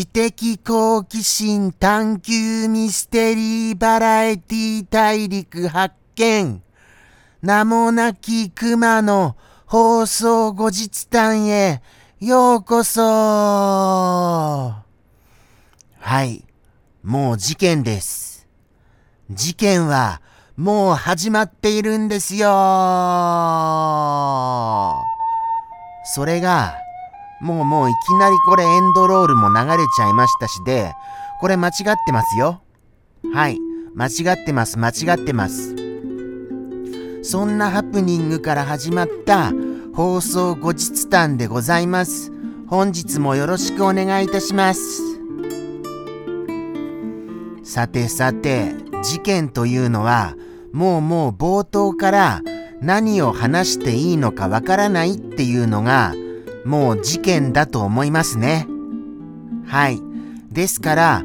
知的好奇心探求ミステリーバラエティ大陸発見。名もなき熊の放送後日談へようこそ。はい、もう事件です。事件はもう始まっているんですよ。それがもうもういきなりこれエンドロールも流れちゃいましたしで、これ間違ってますよ。はい。間違ってます、間違ってます。そんなハプニングから始まった放送後日談でございます。本日もよろしくお願いいたします。さてさて、事件というのは、もうもう冒頭から何を話していいのかわからないっていうのが、もう事件だと思いますね。はい。ですから、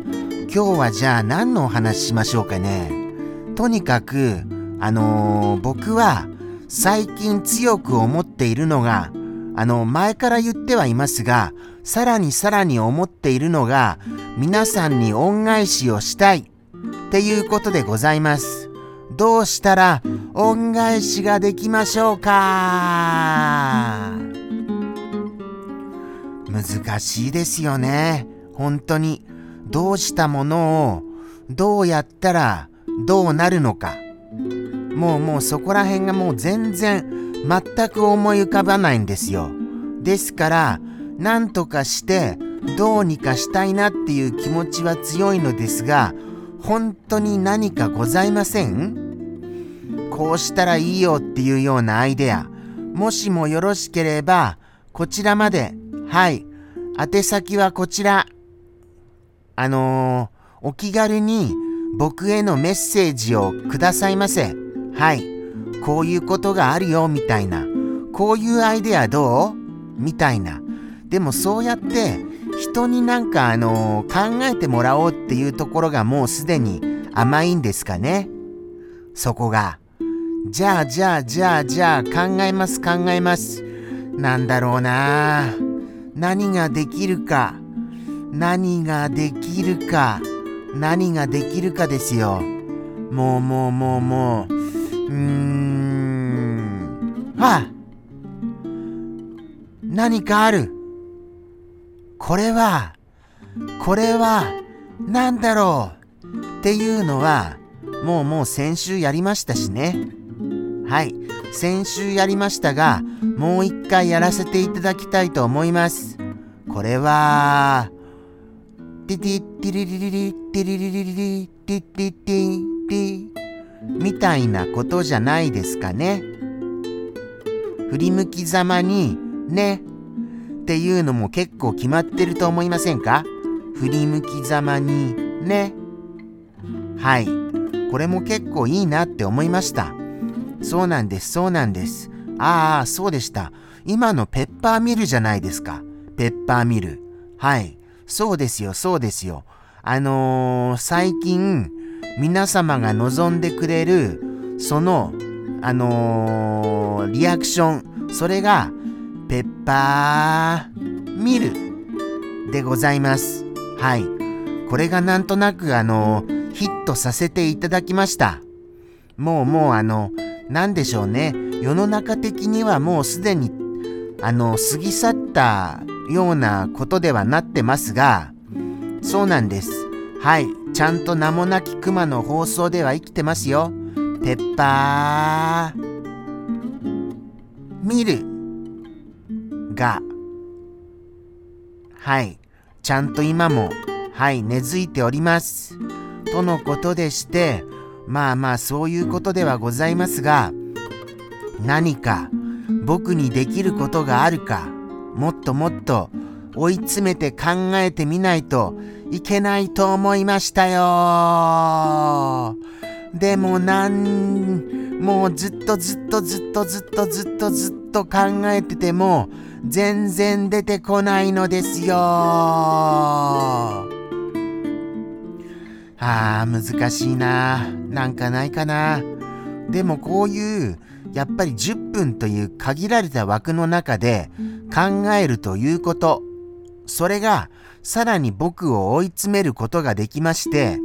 今日はじゃあ何のお話しましょうかね。とにかく、あのー、僕は最近強く思っているのが、あの、前から言ってはいますが、さらにさらに思っているのが、皆さんに恩返しをしたいっていうことでございます。どうしたら恩返しができましょうか？難しいですよね。本当に。どうしたものをどうやったらどうなるのか。もうもうそこら辺がもう全然全く思い浮かばないんですよ。ですから、なんとかしてどうにかしたいなっていう気持ちは強いのですが、本当に何かございません？こうしたらいいよっていうようなアイデア、もしもよろしければ、こちらまではい。宛先はこちら。あのー、お気軽に僕へのメッセージをくださいませ。はい。こういうことがあるよ、みたいな。こういうアイデアどう？みたいな。でもそうやって人になんかあのー、考えてもらおうっていうところがもうすでに甘いんですかね。そこが。じゃあじゃあじゃあじゃあ考えます考えます。なんだろうな何ができるか何ができるか何ができるかですよ。もうもうもうもう。うーん。はあ何かある。これはこれは何だろう。っていうのはもうもう先週やりましたしね。はい。先週やりましたがもう一回やらせていただきたいと思います。これは、ティティティリリリリティリリリリリティティティティみたいなことじゃないですかね。振り向きざまにねっていうのも結構決まってると思いませんか振り向きざまにね。はい。これも結構いいなって思いました。そうなんです、そうなんです。ああ、そうでした。今のペッパーミルじゃないですか。ペッパーミル。はい。そうですよ、そうですよ。あのー、最近、皆様が望んでくれる、その、あのー、リアクション、それが、ペッパーミルでございます。はい。これがなんとなく、あのー、ヒットさせていただきました。もうもうあの、なんでしょうね。世の中的にはもうすでにあの過ぎ去ったようなことではなってますがそうなんです。はい。ちゃんと名もなき熊の放送では生きてますよ。ペッパー見るがはい。ちゃんと今もはい根付いております。とのことでしてまあまあそういうことではございますが何か僕にできることがあるかもっともっと追い詰めて考えてみないといけないと思いましたよ。でもなんもうずっとずっとずっとずっとずっとずっと考えてても全然出てこないのですよ。あー難しいな。なんかないかな。でもこういうやっぱり10分という限られた枠の中で考えるということ。それがさらに僕を追い詰めることができまして、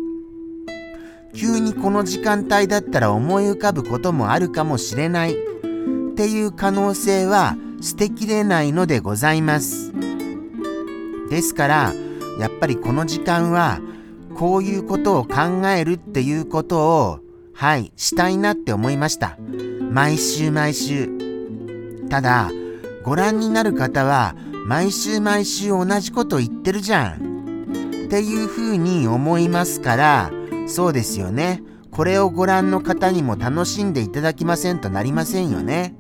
急にこの時間帯だったら思い浮かぶこともあるかもしれない。っていう可能性は捨てきれないのでございます。ですから、やっぱりこの時間はこういうことを考えるっていうことをはい、したいなって思いました。毎週毎週。ただ、ご覧になる方は、毎週毎週同じこと言ってるじゃん。っていうふうに思いますから、そうですよね。これをご覧の方にも楽しんでいただきませんとなりませんよね。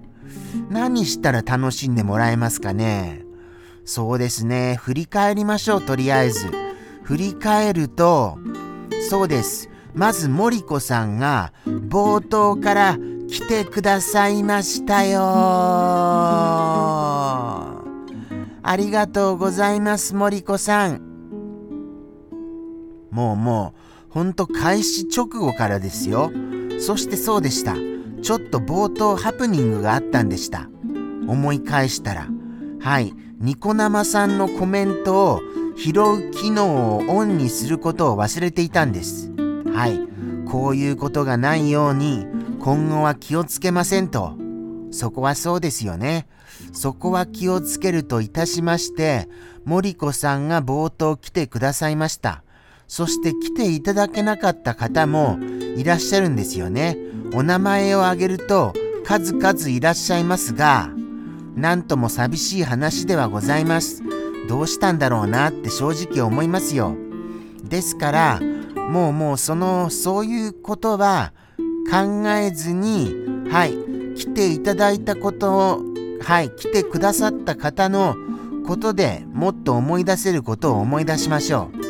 何したら楽しんでもらえますかね。そうですね。振り返りましょう、とりあえず。振り返ると、そうです。まず森子さんが冒頭から来てくださいましたよ。ありがとうございます森子さん。もうもうほんと開始直後からですよ。そしてそうでした。ちょっと冒頭ハプニングがあったんでした。思い返したら。はい。ニコ生さんのコメントを拾う機能をオンにすることを忘れていたんですはい、こういうことがないように今後は気をつけませんと。そこはそうですよね。そこは気をつけるといたしまして、森子さんが冒頭来てくださいました。そして来ていただけなかった方もいらっしゃるんですよね。お名前を挙げると数々いらっしゃいますが、なんとも寂しい話ではございます。どうしたんだろうなって正直思いますよ。ですから、もうもうそのそういうことは考えずにはい来ていただいたことをはい来てくださった方のことでもっと思い出せることを思い出しましょう。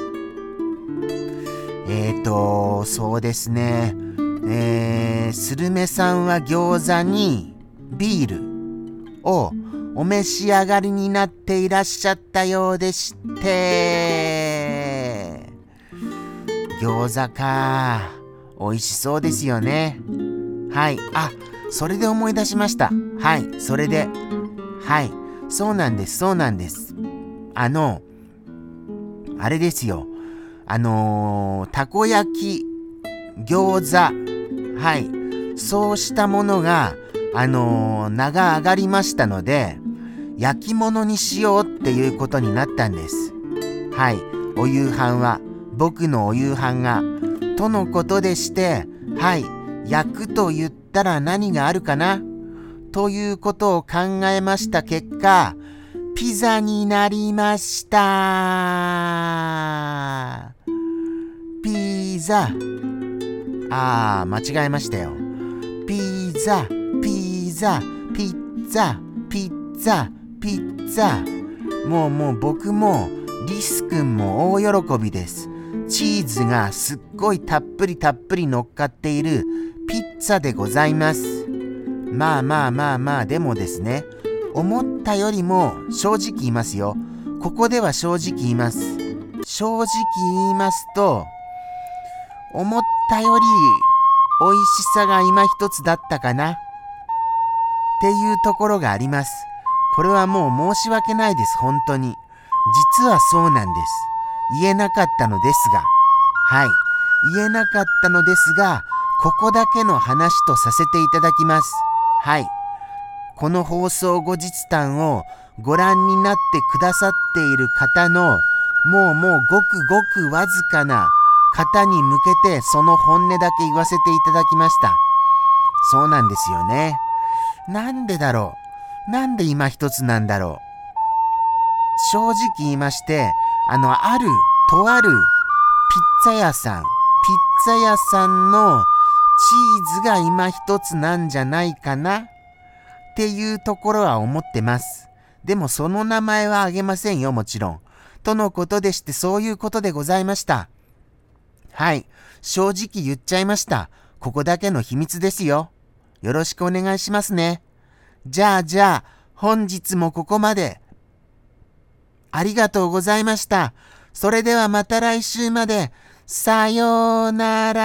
えーとそうですねえー、スルメさんは餃子にビールをお召し上がりになっていらっしゃったようでして餃子か。美味しそうですよね。はい。あ、それで思い出しました。はい。それで。はい。そうなんです。そうなんです。あの、あれですよ。あのー、たこ焼き、餃子、はい。そうしたものが、あのー、名が上がりましたので、焼き物にしようっていうことになったんです。はい。お夕飯は。僕のお夕飯が、とのことでして、はい、焼くと言ったら何があるかな？ということを考えました結果、ピザになりました。ピザ。ああ、間違えましたよ。ピザ、ピザ、ピッツァ、ピッツァ、ピッツァ。もうもう僕もリス君も大喜びです。チーズがすっごいたっぷりたっぷり乗っかっているピッツァでございます。まあまあまあまあでもですね、思ったよりも正直言いますよ。ここでは正直言います。正直言いますと、思ったより美味しさが今一つだったかなっていうところがあります。これはもう申し訳ないです、本当に。実はそうなんです。言えなかったのですが、はい、言えなかったのですが、ここだけの話とさせていただきます。はい。この放送後日談をご覧になってくださっている方の、もうもうごくごくわずかな方に向けてその本音だけ言わせていただきました。そうなんですよね。なんでだろう？なんで今一つなんだろう？正直言いまして、あの、ある、とあるピッツァ屋さん、ピッツァ屋さんのチーズが今一つなんじゃないかな？っていうところは思ってます。でもその名前はあげませんよ、もちろん。とのことでしてそういうことでございました。はい。正直言っちゃいました。ここだけの秘密ですよ。よろしくお願いしますね。じゃあじゃあ、本日もここまで。ありがとうございました。それではまた来週まで。さようなら。